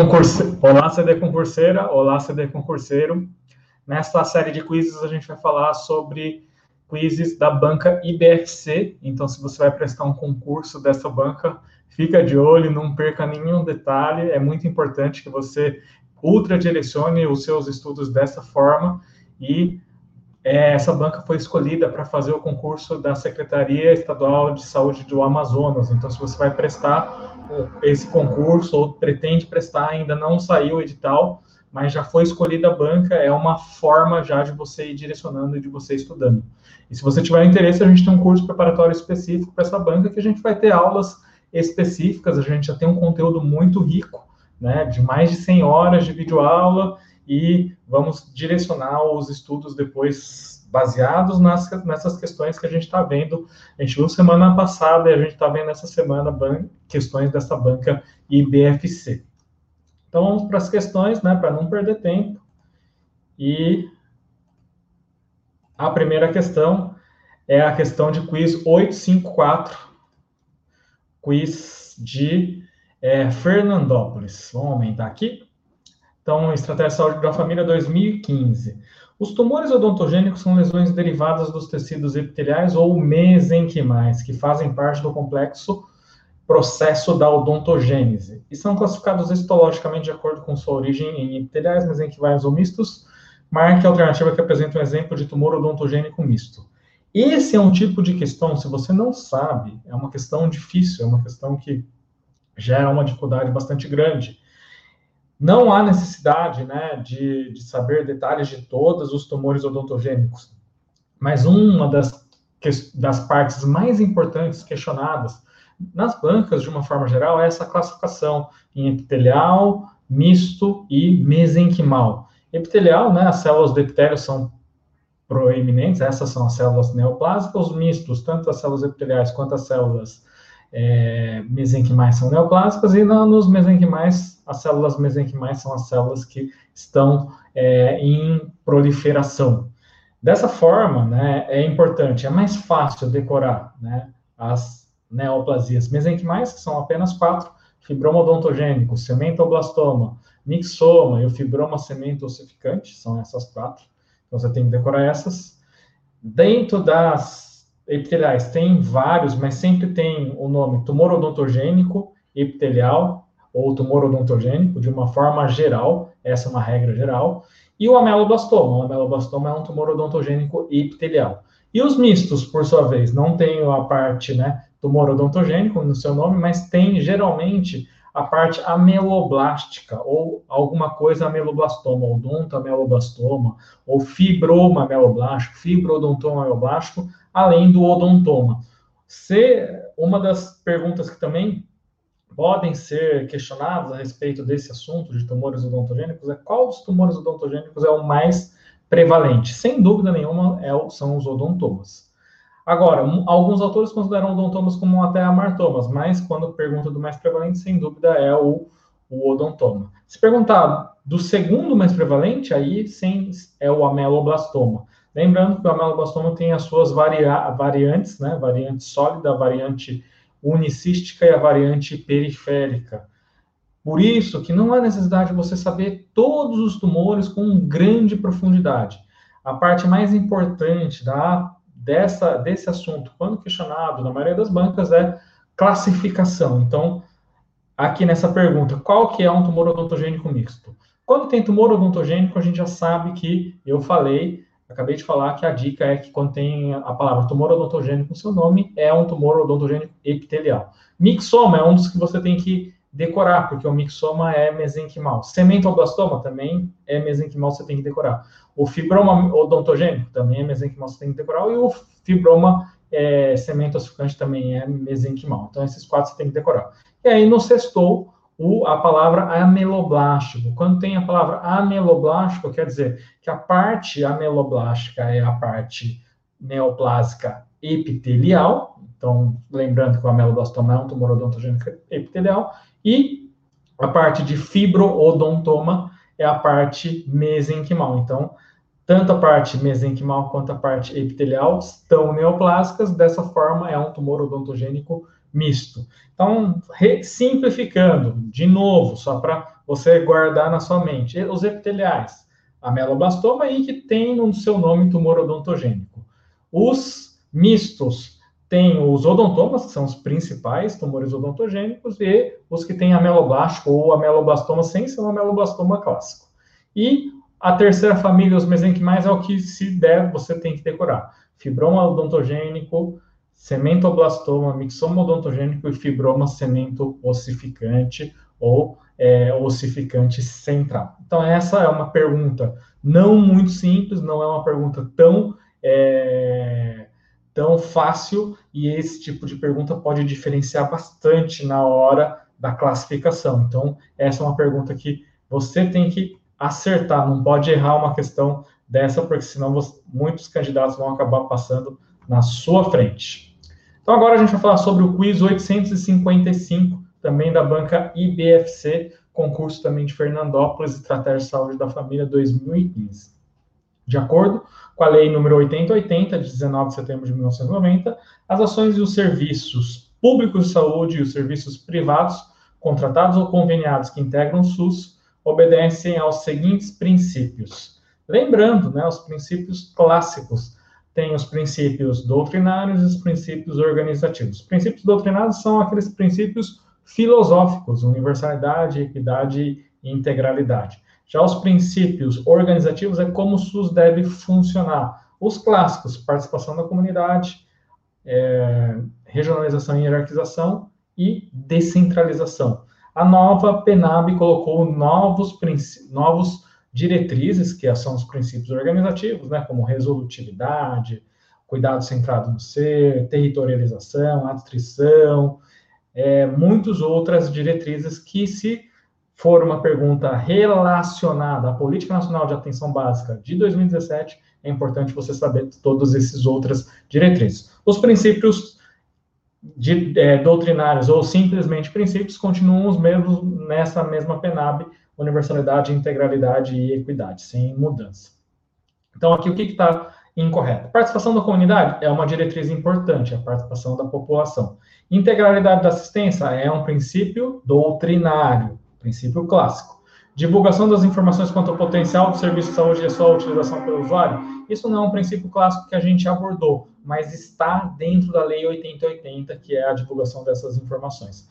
concurse... Olá, CD concurseira, olá, CD concurseiro. Nesta série de quizzes, a gente vai falar sobre quizzes da banca IBFC. Então, se você vai prestar um concurso dessa banca, fica de olho, não perca nenhum detalhe. É muito importante que você ultra direcione os seus estudos dessa forma e é, essa banca foi escolhida para fazer o concurso da Secretaria Estadual de Saúde do Amazonas. Então, se você vai prestar esse concurso ou pretende prestar, ainda não saiu o edital, mas já foi escolhida a banca, é uma forma já de você ir direcionando e de você estudando. E se você tiver interesse, a gente tem um curso preparatório específico para essa banca, que a gente vai ter aulas específicas, a gente já tem um conteúdo muito rico, né, de mais de 100 horas de videoaula, e vamos direcionar os estudos depois baseados nas, nessas questões que a gente está vendo. A gente viu semana passada e a gente está vendo essa semana questões dessa banca IBFC. Então, vamos para as questões, né, para não perder tempo. E a primeira questão é a questão de quiz 854, quiz de é, Fernandópolis. Vamos aumentar aqui. Então, Estratégia de Saúde da Família 2015. Os tumores odontogênicos são lesões derivadas dos tecidos epiteliais ou mesenquimais, que fazem parte do complexo processo da odontogênese, e são classificados histologicamente de acordo com sua origem em epiteliais, mesenquimais ou mistos. Marque a alternativa que apresenta um exemplo de tumor odontogênico misto. Esse é um tipo de questão, se você não sabe, é uma questão difícil, é uma questão que gera uma dificuldade bastante grande. Não há necessidade né, de, de saber detalhes de todos os tumores odontogênicos, mas uma das, das partes mais importantes questionadas nas bancas, de uma forma geral, é essa classificação em epitelial, misto e mesenquimal. Epitelial, né, as células do epitélio são proeminentes, essas são as células neoplásicas, os mistos, tanto as células epiteliais quanto as células é, mesenquimais são neoplásicas, e no, nos mesenquimais, as células mesenquimais são as células que estão é, em proliferação. Dessa forma, né, é importante, é mais fácil decorar né, as neoplasias mesenquimais, que são apenas quatro, fibroma odontogênico, cementoblastoma, mixoma e o fibroma semento ossificante, são essas quatro. Então, você tem que decorar essas. Dentro das epiteliais tem vários, mas sempre tem o nome tumor odontogênico epitelial ou tumor odontogênico de uma forma geral, essa é uma regra geral, e o ameloblastoma. O ameloblastoma é um tumor odontogênico epitelial. E os mistos, por sua vez, não tem a parte, né, tumor odontogênico no seu nome, mas tem geralmente a parte ameloblástica ou alguma coisa ameloblastoma, odonto ameloblastoma ou fibroma ameloblástico, fibrodontoma ameloblástico, além do odontoma. Se uma das perguntas que também podem ser questionadas a respeito desse assunto de tumores odontogênicos é qual dos tumores odontogênicos é o mais prevalente? Sem dúvida nenhuma, é, são os odontomas. Agora, alguns autores consideram odontomas como até amartomas, mas quando pergunta do mais prevalente, sem dúvida é o, o odontoma. Se perguntar do segundo mais prevalente, aí sim é o ameloblastoma. Lembrando que o ameloblastoma tem as suas varia variantes, né? Variante sólida, variante unicística e a variante periférica. Por isso que não há necessidade de você saber todos os tumores com grande profundidade. A parte mais importante da, dessa, desse assunto, quando questionado na maioria das bancas, é classificação. Então, aqui nessa pergunta, qual que é um tumor odontogênico misto? Quando tem tumor odontogênico, a gente já sabe que, eu falei, Acabei de falar que a dica é que tem a palavra tumor odontogênico no seu nome, é um tumor odontogênico epitelial. Mixoma é um dos que você tem que decorar, porque o mixoma é mesenquimal. Cementoblastoma também é mesenquimal, você tem que decorar. O fibroma odontogênico também é mesenquimal, você tem que decorar. E o fibroma é, ossificante também é mesenquimal. Então, esses quatro você tem que decorar. E aí, no sextou, o, a palavra ameloblástico. Quando tem a palavra ameloblástico, quer dizer que a parte ameloblástica é a parte neoplásica epitelial, então, lembrando que o ameloblastoma é um tumor odontogênico epitelial, e a parte de fibroodontoma é a parte mesenquimal. Então, tanto a parte mesenquimal quanto a parte epitelial estão neoplásicas, dessa forma é um tumor odontogênico misto. Então, simplificando, de novo, só para você guardar na sua mente, os epiteliais, ameloblastoma e que tem no seu nome tumor odontogênico. Os mistos têm os odontomas, que são os principais tumores odontogênicos, e os que têm ameloblástico ou ameloblastoma sem ser um ameloblastoma clássico. E a terceira família, os mesenquimais, é o que se der, você tem que decorar. Fibroma odontogênico, cementoblastoma, mixoma odontogênico e fibroma cemento ossificante ou é, ossificante central. Então, essa é uma pergunta não muito simples, não é uma pergunta tão, é, tão fácil, e esse tipo de pergunta pode diferenciar bastante na hora da classificação. Então, essa é uma pergunta que você tem que acertar, não pode errar uma questão dessa, porque senão você, muitos candidatos vão acabar passando na sua frente. Então, agora a gente vai falar sobre o quiz 855, também da banca IBFC, concurso também de Fernandópolis, Estratégia de Saúde da Família 2015. De acordo com a Lei número 8080, de 19 de setembro de 1990, as ações e os serviços públicos de saúde e os serviços privados, contratados ou conveniados que integram o SUS, obedecem aos seguintes princípios. Lembrando, né, os princípios clássicos. Tem os princípios doutrinários e os princípios organizativos. Os princípios doutrinários são aqueles princípios filosóficos, universalidade, equidade e integralidade. Já os princípios organizativos é como o SUS deve funcionar. Os clássicos, participação da comunidade, é, regionalização e hierarquização e descentralização. A nova PENAB colocou novos, novos diretrizes, que são os princípios organizativos, né, como resolutividade, cuidado centrado no ser, territorialização, atrição, é, muitas outras diretrizes que, se for uma pergunta relacionada à Política Nacional de Atenção Básica de 2017, é importante você saber todas essas outras diretrizes. Os princípios de, é, doutrinários ou simplesmente princípios continuam os mesmos nessa mesma PENAB, universalidade, integralidade e equidade, sem mudança. Então, aqui o que está incorreto? Participação da comunidade é uma diretriz importante, a participação da população. Integralidade da assistência é um princípio doutrinário, princípio clássico. Divulgação das informações quanto ao potencial do serviço de saúde e a sua utilização pelo usuário, isso não é um princípio clássico que a gente abordou, mas está dentro da Lei 8080, que é a divulgação dessas informações.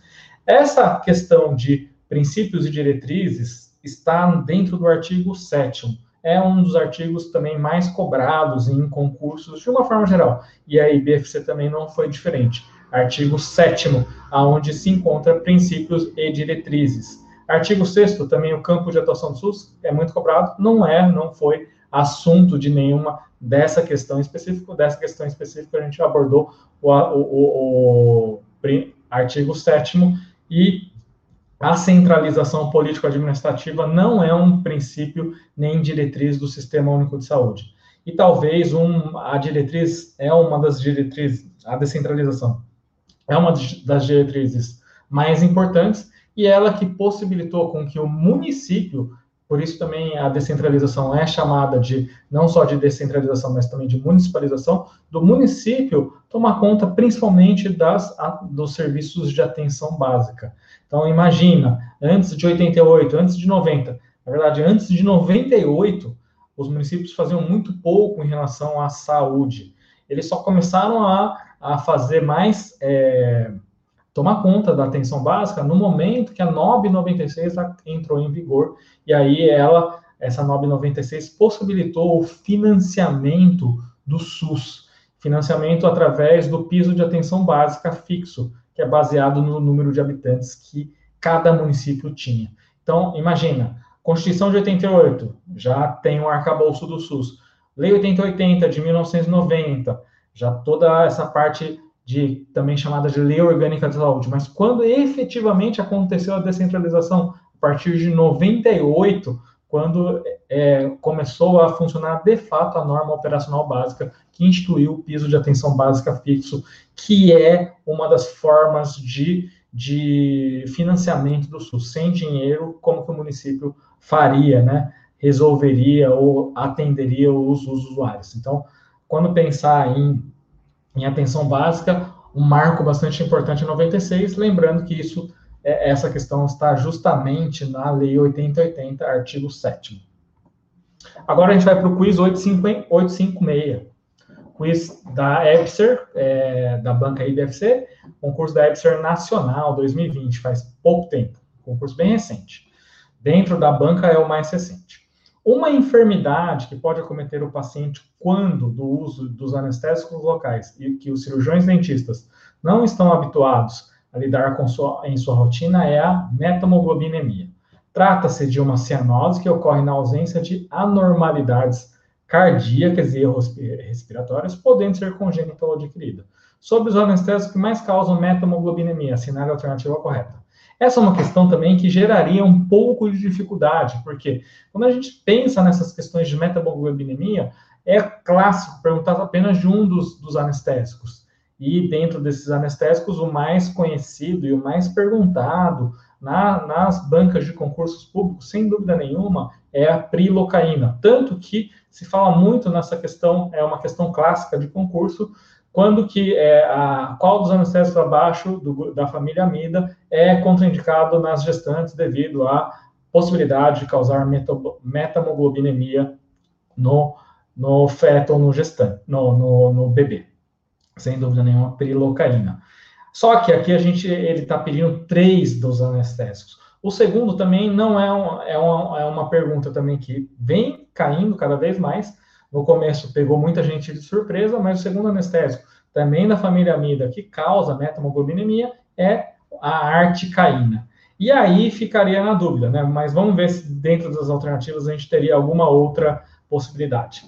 Essa questão de princípios e diretrizes está dentro do artigo 7 é um dos artigos também mais cobrados em concursos de uma forma geral. E a IBFC também não foi diferente. Artigo 7 aonde se encontra princípios e diretrizes. Artigo 6 também o campo de atuação do SUS é muito cobrado, não é, não foi assunto de nenhuma dessa questão específica. Dessa questão específica, a gente abordou o, o, o, o artigo 7 e a centralização político-administrativa não é um princípio nem diretriz do Sistema Único de Saúde. E talvez um, a diretriz é uma das diretrizes, a descentralização é uma das diretrizes mais importantes e ela que possibilitou com que o município por isso também a descentralização é chamada de não só de descentralização, mas também de municipalização do município tomar conta principalmente das dos serviços de atenção básica. Então imagina, antes de 88, antes de 90, na verdade antes de 98, os municípios faziam muito pouco em relação à saúde. Eles só começaram a, a fazer mais é, tomar conta da atenção básica no momento que a NOB 96 entrou em vigor, e aí ela, essa NOB 96, possibilitou o financiamento do SUS, financiamento através do piso de atenção básica fixo, que é baseado no número de habitantes que cada município tinha. Então, imagina, Constituição de 88, já tem o arcabouço do SUS. Lei 8080 de 1990, já toda essa parte de também chamada de lei orgânica de saúde, mas quando efetivamente aconteceu a descentralização, a partir de 98, quando é, começou a funcionar de fato a norma operacional básica, que instituiu o piso de atenção básica fixo, que é uma das formas de, de financiamento do SUS. Sem dinheiro, como que o município faria, né? Resolveria ou atenderia os, os usuários. Então, quando pensar em em atenção básica, um marco bastante importante em 96, lembrando que isso, é, essa questão está justamente na Lei 8080, artigo 7 Agora a gente vai para o quiz 856. Quiz da EBSER, é, da banca IDFC, concurso da EBSER Nacional 2020, faz pouco tempo, concurso bem recente. Dentro da banca é o mais recente. Uma enfermidade que pode acometer o paciente quando do uso dos anestésicos locais e que os cirurgiões dentistas não estão habituados a lidar com sua, em sua rotina é a metamoglobinemia. Trata-se de uma cianose que ocorre na ausência de anormalidades cardíacas e erros respiratórios, podendo ser congênita ou adquirida. Sobre os anestésicos que mais causam metamoglobinemia, assinale a alternativa correta. Essa é uma questão também que geraria um pouco de dificuldade, porque quando a gente pensa nessas questões de metamoglobinemia, é clássico perguntar apenas de um dos, dos anestésicos. E dentro desses anestésicos, o mais conhecido e o mais perguntado na, nas bancas de concursos públicos, sem dúvida nenhuma, é a prilocaína. Tanto que se fala muito nessa questão, é uma questão clássica de concurso, quando que é, a, qual dos anestésicos abaixo do, da família amida é contraindicado nas gestantes devido à possibilidade de causar metamoglobinemia no, no feto ou no gestante, no, no, no bebê. Sem dúvida nenhuma, prilocaína. Só que aqui a gente ele está pedindo três dos anestésicos. O segundo também não é, um, é, uma, é uma pergunta também que vem caindo cada vez mais. No começo pegou muita gente de surpresa, mas o segundo anestésico, também da família amida, que causa metamoglobinemia, é a articaína. E aí ficaria na dúvida, né? Mas vamos ver se dentro das alternativas a gente teria alguma outra possibilidade.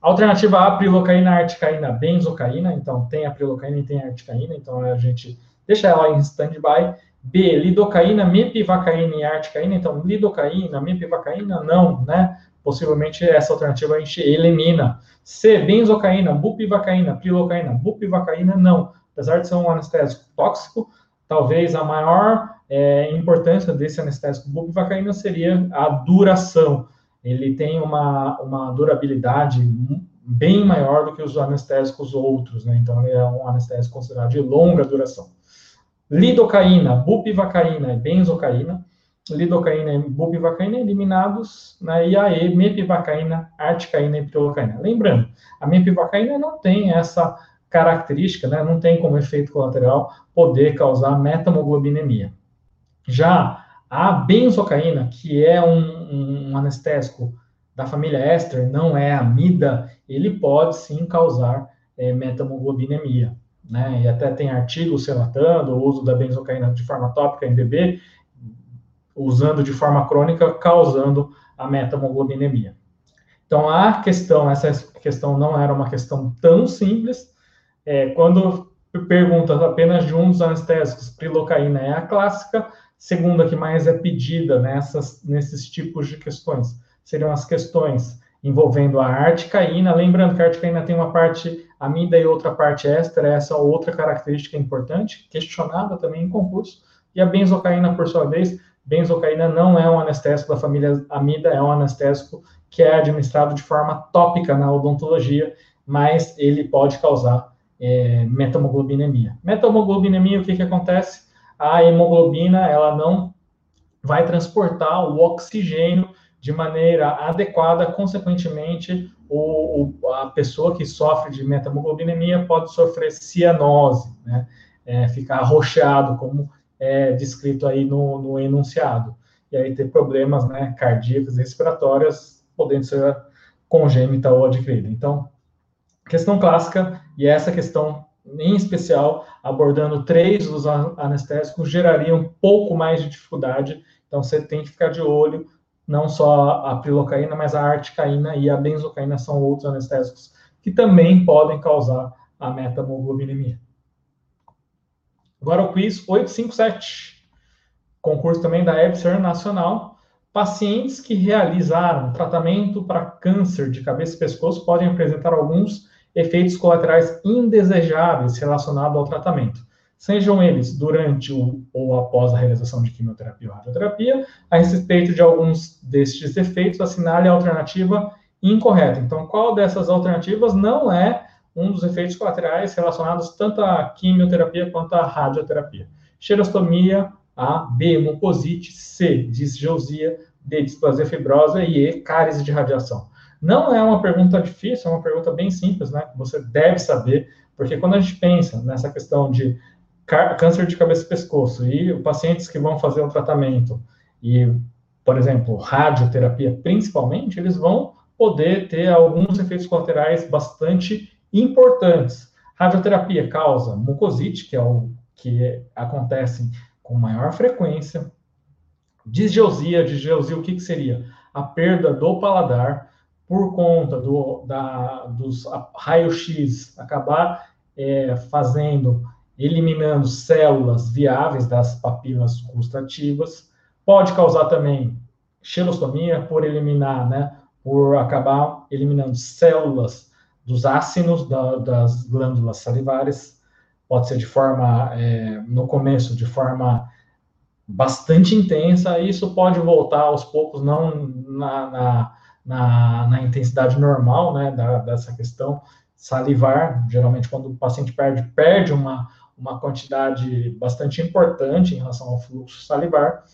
Alternativa A, prilocaína, articaína, benzocaína. Então, tem a prilocaína e tem a articaína. Então, a gente deixa ela em stand-by. B, lidocaína, mepivacaína e articaína. Então, lidocaína, mepivacaína, não, né? Possivelmente essa alternativa a gente elimina. C, benzocaína, bupivacaína, prilocaína, bupivacaína, não. Apesar de ser um anestésico tóxico, talvez a maior é, importância desse anestésico bupivacaína seria a duração ele tem uma, uma durabilidade bem maior do que os anestésicos outros, né? Então, ele é um anestésico considerado de longa duração. Lidocaína, bupivacaína e benzocaína. Lidocaína e bupivacaína eliminados, né? E a mepivacaína, articaína e prilocaína. Lembrando, a mepivacaína não tem essa característica, né? Não tem como efeito colateral poder causar metamoglobinemia. Já a benzocaína, que é um, um anestésico da família éster, não é amida, ele pode sim causar é, metamoglobinemia. Né? E até tem artigos relatando o uso da benzocaína de forma tópica em bebê, usando de forma crônica, causando a metamoglobinemia. Então, a questão, essa questão não era uma questão tão simples. É, quando pergunta apenas de um dos anestésicos, prilocaína é a clássica, Segunda que mais é pedida nessas, nesses tipos de questões seriam as questões envolvendo a articaína. Lembrando que a articaína tem uma parte amida e outra parte éster, essa é outra característica importante, questionada também em concurso. E a benzocaína, por sua vez, benzocaína não é um anestésico da família amida, é um anestésico que é administrado de forma tópica na odontologia, mas ele pode causar é, metamoglobinemia. Metamoglobinemia, o que, que acontece? a hemoglobina ela não vai transportar o oxigênio de maneira adequada, consequentemente, o, o, a pessoa que sofre de metamoglobinemia pode sofrer cianose, né? É, ficar arroxeado, como é descrito aí no, no enunciado. E aí ter problemas né, cardíacos e respiratórias, podendo ser congênita ou adquirida. Então, questão clássica, e essa questão em especial, abordando três dos anestésicos, geraria um pouco mais de dificuldade. Então, você tem que ficar de olho, não só a prilocaína, mas a articaína e a benzocaína são outros anestésicos que também podem causar a metamoglobinemia. Agora o quiz 857, concurso também da EBSER Nacional. Pacientes que realizaram tratamento para câncer de cabeça e pescoço podem apresentar alguns efeitos colaterais indesejáveis relacionados ao tratamento, sejam eles durante ou após a realização de quimioterapia ou radioterapia. A respeito de alguns destes efeitos, assinale a alternativa incorreta. Então, qual dessas alternativas não é um dos efeitos colaterais relacionados tanto à quimioterapia quanto à radioterapia. Xerostomia, A, B, mucosite, C, disgeusia, D, displasia fibrosa e E, cáries de radiação. Não é uma pergunta difícil, é uma pergunta bem simples, né? Que você deve saber, porque quando a gente pensa nessa questão de câncer de cabeça e pescoço e pacientes que vão fazer o tratamento e, por exemplo, radioterapia principalmente, eles vão poder ter alguns efeitos colaterais bastante importantes. Radioterapia causa mucosite, que é o que acontece com maior frequência. Disgeusia, disgeusia o que, que seria? A perda do paladar por conta do, da, dos raio-x acabar é, fazendo, eliminando células viáveis das papilas gustativas. Pode causar também xerostomia por eliminar, né, por acabar eliminando células dos ácidos da, das glândulas salivares. Pode ser de forma, é, no começo, de forma bastante intensa, e isso pode voltar aos poucos, não na, na, na, na intensidade normal, né, da, dessa questão salivar. Geralmente, quando o paciente perde, perde uma, uma quantidade bastante importante em relação ao fluxo salivar.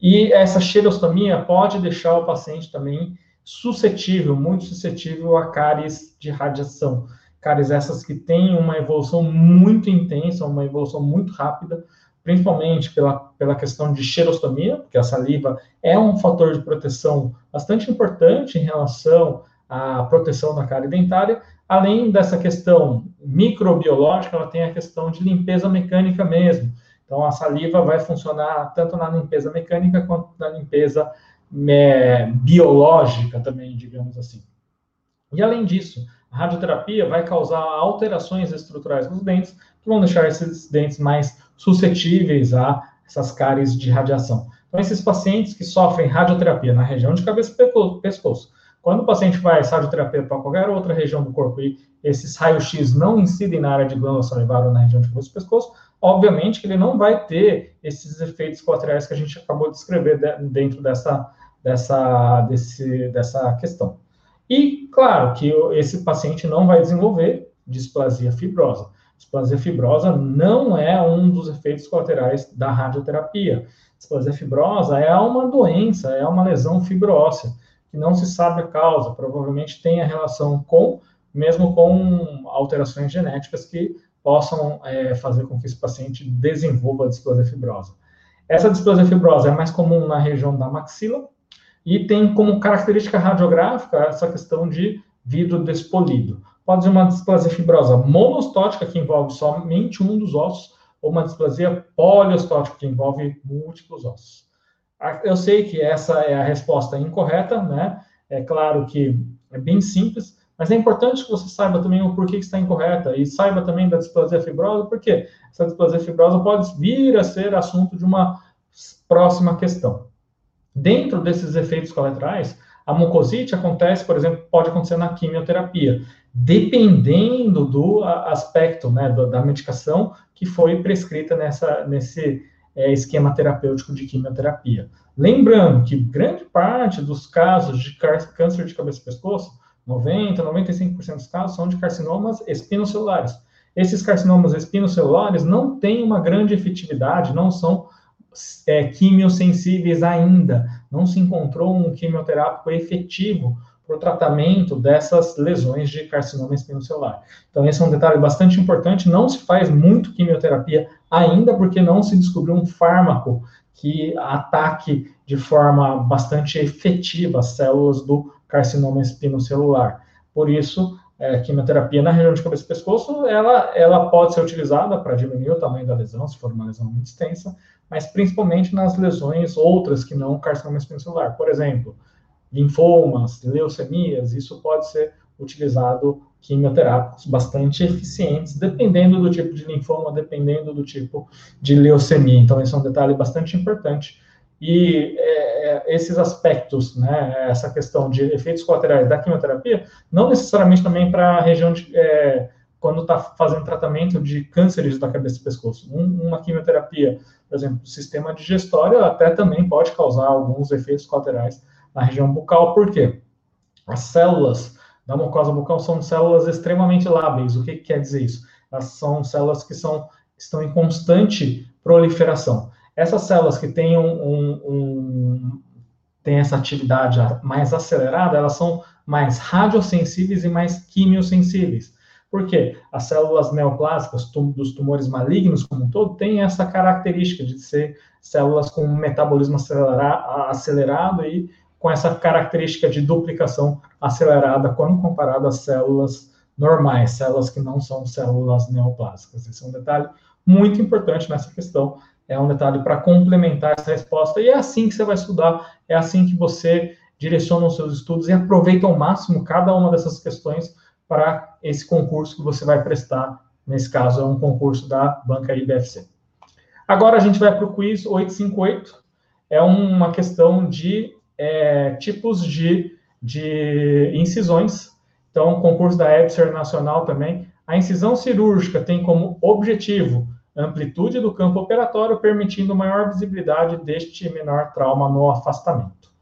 E essa xerostomia pode deixar o paciente também suscetível, muito suscetível a cáries de radiação. Cáries essas que têm uma evolução muito intensa, uma evolução muito rápida, principalmente pela, pela questão de xerostomia, porque a saliva é um fator de proteção bastante importante em relação à proteção da cárie dentária. Além dessa questão microbiológica, ela tem a questão de limpeza mecânica mesmo. Então, a saliva vai funcionar tanto na limpeza mecânica quanto na limpeza é, biológica também, digamos assim. E além disso, a radioterapia vai causar alterações estruturais nos dentes, que vão deixar esses dentes mais suscetíveis a essas cáries de radiação. Então, esses pacientes que sofrem radioterapia na região de cabeça e pescoço, quando o paciente faz radioterapia para qualquer outra região do corpo e esses raios-x não incidem na área de glândula salivar ou na região de cabeça e pescoço, obviamente que ele não vai ter esses efeitos colaterais que a gente acabou de descrever dentro dessa, dessa, desse, dessa questão. E, claro, que esse paciente não vai desenvolver displasia fibrosa. Displasia fibrosa não é um dos efeitos colaterais da radioterapia. Displasia fibrosa é uma doença, é uma lesão fibróssea, que não se sabe a causa, provavelmente tem a relação com, mesmo com alterações genéticas que possam é, fazer com que esse paciente desenvolva a displasia fibrosa. Essa displasia fibrosa é mais comum na região da maxila, e tem como característica radiográfica essa questão de vidro despolido. Pode ser uma displasia fibrosa monostótica, que envolve somente um dos ossos, ou uma displasia poliostótica, que envolve múltiplos ossos. Eu sei que essa é a resposta incorreta, né? É claro que é bem simples, mas é importante que você saiba também o porquê que está incorreta e saiba também da displasia fibrosa, porque essa displasia fibrosa pode vir a ser assunto de uma próxima questão. Dentro desses efeitos colaterais, a mucosite acontece, por exemplo, pode acontecer na quimioterapia, dependendo do aspecto né, da medicação que foi prescrita nessa, nesse é, esquema terapêutico de quimioterapia. Lembrando que grande parte dos casos de câncer de cabeça e pescoço, 90, 95% dos casos, são de carcinomas espinocelulares. Esses carcinomas espinocelulares não têm uma grande efetividade, não são é, quimiosensíveis ainda. Não se encontrou um quimioterápico efetivo para o tratamento dessas lesões de carcinoma espinocelular. Então, esse é um detalhe bastante importante. Não se faz muito quimioterapia ainda, porque não se descobriu um fármaco que ataque de forma bastante efetiva as células do carcinoma espinocelular. Por isso, é, quimioterapia na região de cabeça e pescoço, ela, ela pode ser utilizada para diminuir o tamanho da lesão, se for uma lesão muito extensa, mas principalmente nas lesões outras que não carcinoma espinocelular. Por exemplo, linfomas, leucemias, isso pode ser utilizado quimioterápicos bastante eficientes, dependendo do tipo de linfoma, dependendo do tipo de leucemia. Então, esse é um detalhe bastante importante. E é, é esses aspectos, né, essa questão de efeitos colaterais da quimioterapia, não necessariamente também para a região de, é, quando está fazendo tratamento de cânceres da cabeça e pescoço. Um, uma quimioterapia, por exemplo, sistema digestório, até também pode causar alguns efeitos colaterais na região bucal, por quê? As células da mucosa bucal são células extremamente lábeis. O que, que quer dizer isso? Elas são células que são, estão em constante proliferação. Essas células que têm, um, um, um, têm essa atividade mais acelerada, elas são mais radiosensíveis e mais quimiosensíveis. Por quê? As células neoplásicas tum, dos tumores malignos como um todo têm essa característica de ser células com metabolismo acelerado e com essa característica de duplicação acelerada quando comparado às células normais, células que não são células neoplásicas. Esse é um detalhe muito importante nessa questão, é um detalhe para complementar essa resposta, e é assim que você vai estudar, é assim que você direciona os seus estudos e aproveita ao máximo cada uma dessas questões para esse concurso que você vai prestar, nesse caso é um concurso da banca IBFC. Agora a gente vai para o quiz 858, é uma questão de é, tipos de, de incisões. Então, concurso da EBSER Nacional também. A incisão cirúrgica tem como objetivo amplitude do campo operatório, permitindo maior visibilidade deste menor trauma no afastamento.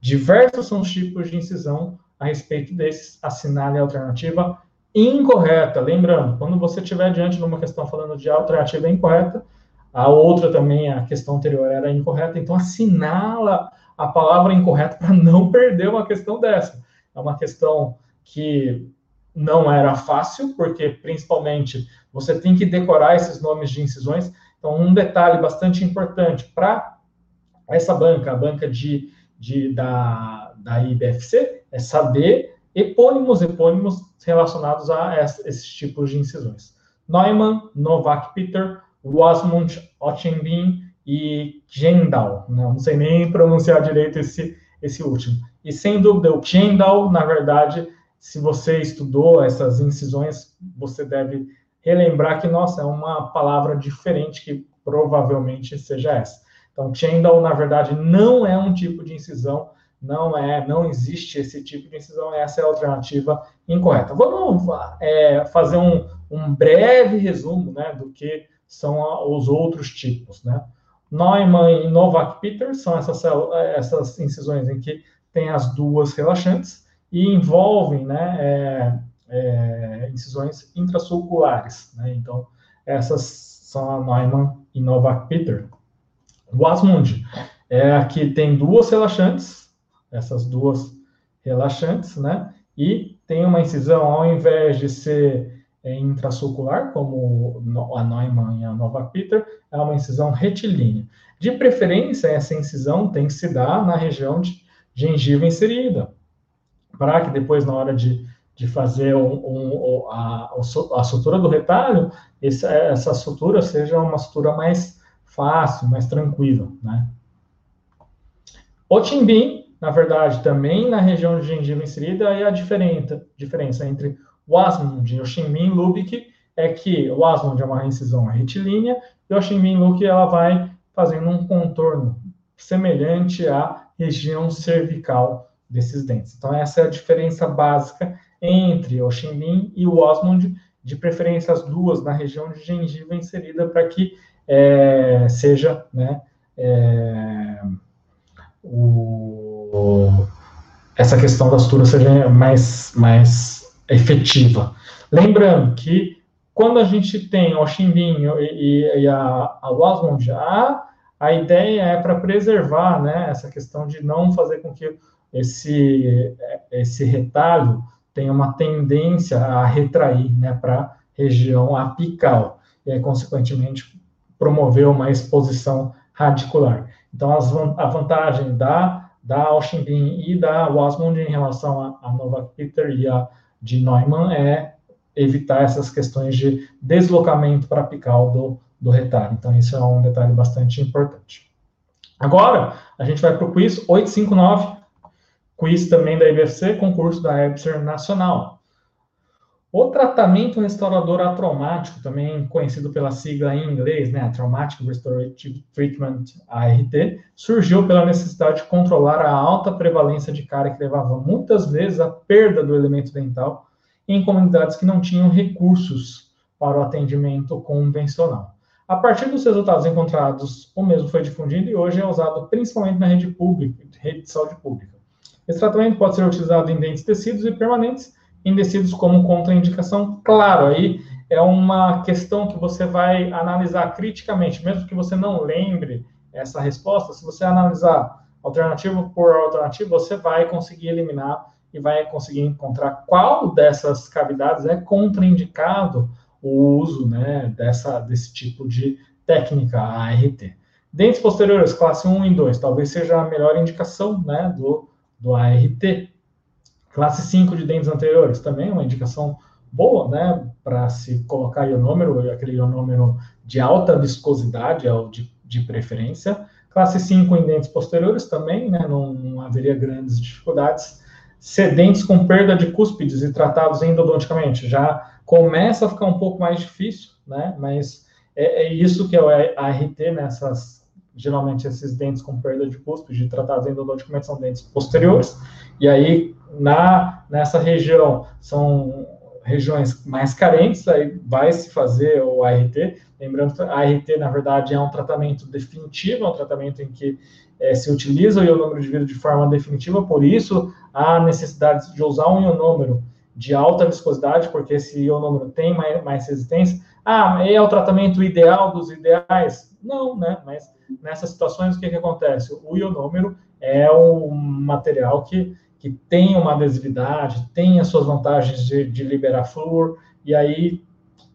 Diversos são os tipos de incisão a respeito desses. Assinale a alternativa incorreta. Lembrando, quando você estiver diante de uma questão falando de alternativa incorreta, a outra também, a questão anterior era incorreta, então assinala a palavra incorreta para não perder uma questão dessa. É uma questão que não era fácil, porque principalmente você tem que decorar esses nomes de incisões. Então, um detalhe bastante importante para essa banca, a banca de, de, da, da IBFC, é saber epônimos, epônimos relacionados a esses tipos de incisões. Neumann, Novak Peter, Wasmund, Ottenbin e Gendal. Né? Não sei nem pronunciar direito esse, esse último. E sem dúvida, o Gendal, na verdade, se você estudou essas incisões, você deve relembrar que, nossa, é uma palavra diferente que provavelmente seja essa. Então, Gendal, na verdade, não é um tipo de incisão, não é, não existe esse tipo de incisão, essa é a alternativa incorreta. Vamos é, fazer um, um breve resumo né, do que são os outros tipos, né? Neumann e Novak Peter são essas, essas incisões em que tem as duas relaxantes e envolvem né, é, é, incisões intrasulculares. Né? Então, essas são a Neumann e Novak Peter. O Asmund é a que tem duas relaxantes, essas duas relaxantes, né? E tem uma incisão, ao invés de ser é, intrasulcular, como a Neumann e a Nova Peter, é uma incisão retilínea. De preferência, essa incisão tem que se dar na região de gengiva inserida, para que depois, na hora de, de fazer um, um, a, a sutura do retalho, esse, essa sutura seja uma sutura mais fácil, mais tranquila, né? O timbim, na verdade, também na região de gengiva inserida, é a diferença, diferença entre o Asmund e o Shinmin Lubick é que o Asmund é uma incisão retilínea e o Shinmin Lubick ela vai fazendo um contorno semelhante à região cervical desses dentes. Então essa é a diferença básica entre o Shinmin e o Osmond, de preferência as duas na região de gengiva inserida para que é, seja né, é, o, essa questão da sutura seja mais, mais efetiva. Lembrando que quando a gente tem o Chimbim e, e, a, a Wasmond A, a ideia é para preservar né, essa questão de não fazer com que esse, esse retalho tenha uma tendência a retrair né, para a região apical, e aí, consequentemente, promover uma exposição radicular. Então, as, a vantagem da, da Oximbin e da Wasmond em relação a Nova Peter e a de Neumann é evitar essas questões de deslocamento para apical do, do retalho. Então, isso é um detalhe bastante importante. Agora, a gente vai para o quiz 859, quiz também da IBFC, concurso da EBSER Nacional. O tratamento restaurador atraumático, também conhecido pela sigla em inglês, né, Traumatic Restorative Treatment, ART, surgiu pela necessidade de controlar a alta prevalência de cárie que levava muitas vezes à perda do elemento dental em comunidades que não tinham recursos para o atendimento convencional. A partir dos resultados encontrados, o mesmo foi difundido e hoje é usado principalmente na rede pública, rede de saúde pública. Esse tratamento pode ser utilizado em dentes tecidos e permanentes indecisos como contraindicação, claro, aí é uma questão que você vai analisar criticamente, mesmo que você não lembre essa resposta, se você analisar alternativo por alternativo, você vai conseguir eliminar e vai conseguir encontrar qual dessas cavidades é contraindicado o uso né, dessa, desse tipo de técnica ART. Dentes posteriores, classe 1 e 2, talvez seja a melhor indicação né, do, do ART. Classe 5 de dentes anteriores, também uma indicação boa, né, para se colocar ionômero, aquele ionômero de alta viscosidade, é o de, de preferência. Classe 5 em dentes posteriores também, né, não, não haveria grandes dificuldades. Sedentes com perda de cúspides e tratados endodonticamente, já começa a ficar um pouco mais difícil, né, mas é, é isso que é o ART nessas, geralmente esses dentes com perda de cúspide tratados endodonticamente são dentes posteriores, e aí na, nessa região são regiões mais carentes, aí vai se fazer o ART. Lembrando que a ART, na verdade, é um tratamento definitivo, é um tratamento em que é, se utiliza o ionômero de vidro de forma definitiva, por isso há necessidade de usar um ionômero de alta viscosidade, porque esse ionômero tem mais, mais resistência. Ah, é o tratamento ideal dos ideais? Não, né? Mas nessas situações, o que, que acontece? O ionômero é um material que que tem uma adesividade, tem as suas vantagens de, de liberar flúor, e aí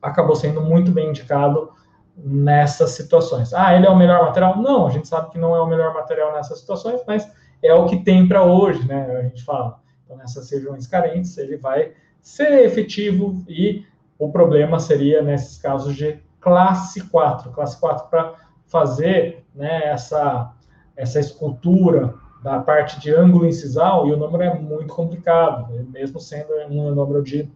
acabou sendo muito bem indicado nessas situações. Ah, ele é o melhor material? Não, a gente sabe que não é o melhor material nessas situações, mas é o que tem para hoje, né? A gente fala. Então, nessas regiões carentes, ele vai ser efetivo e o problema seria nesses casos de classe 4. Classe 4 para fazer né, essa, essa escultura da parte de ângulo incisal, e o número é muito complicado, mesmo sendo um número de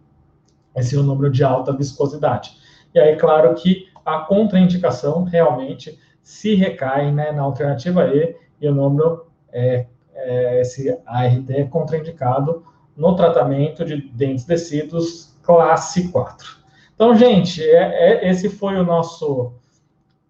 esse número de alta viscosidade. E aí, claro que a contraindicação realmente se recai né, na alternativa E, e o número é, é, esse ART é contraindicado no tratamento de dentes descidos classe 4. Então, gente, é, é, esse foi o nosso,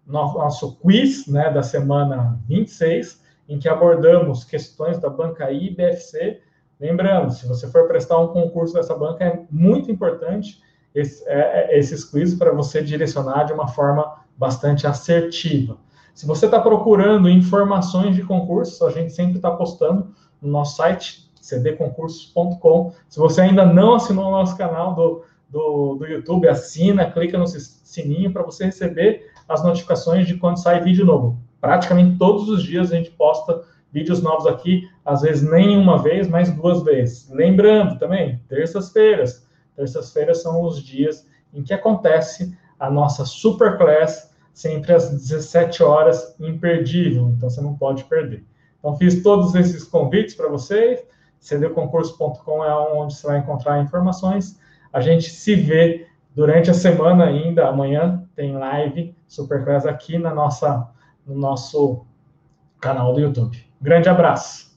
no, nosso quiz né, da semana 26 em que abordamos questões da banca I e BFC. Lembrando, se você for prestar um concurso dessa banca, é muito importante esse, é, é, esses quizzes para você direcionar de uma forma bastante assertiva. Se você está procurando informações de concursos, a gente sempre está postando no nosso site, cdconcursos.com. Se você ainda não assinou o nosso canal do, do, do YouTube, assina, clica no sininho para você receber as notificações de quando sai vídeo novo praticamente todos os dias a gente posta vídeos novos aqui, às vezes nem uma vez, mas duas vezes. Lembrando também, terças-feiras. Terças-feiras são os dias em que acontece a nossa Superclass, sempre às 17 horas, imperdível. Então você não pode perder. Então fiz todos esses convites para vocês. cdconcurso.com é onde você vai encontrar informações. A gente se vê durante a semana ainda. Amanhã tem live Superclass aqui na nossa no nosso canal do YouTube. Grande abraço!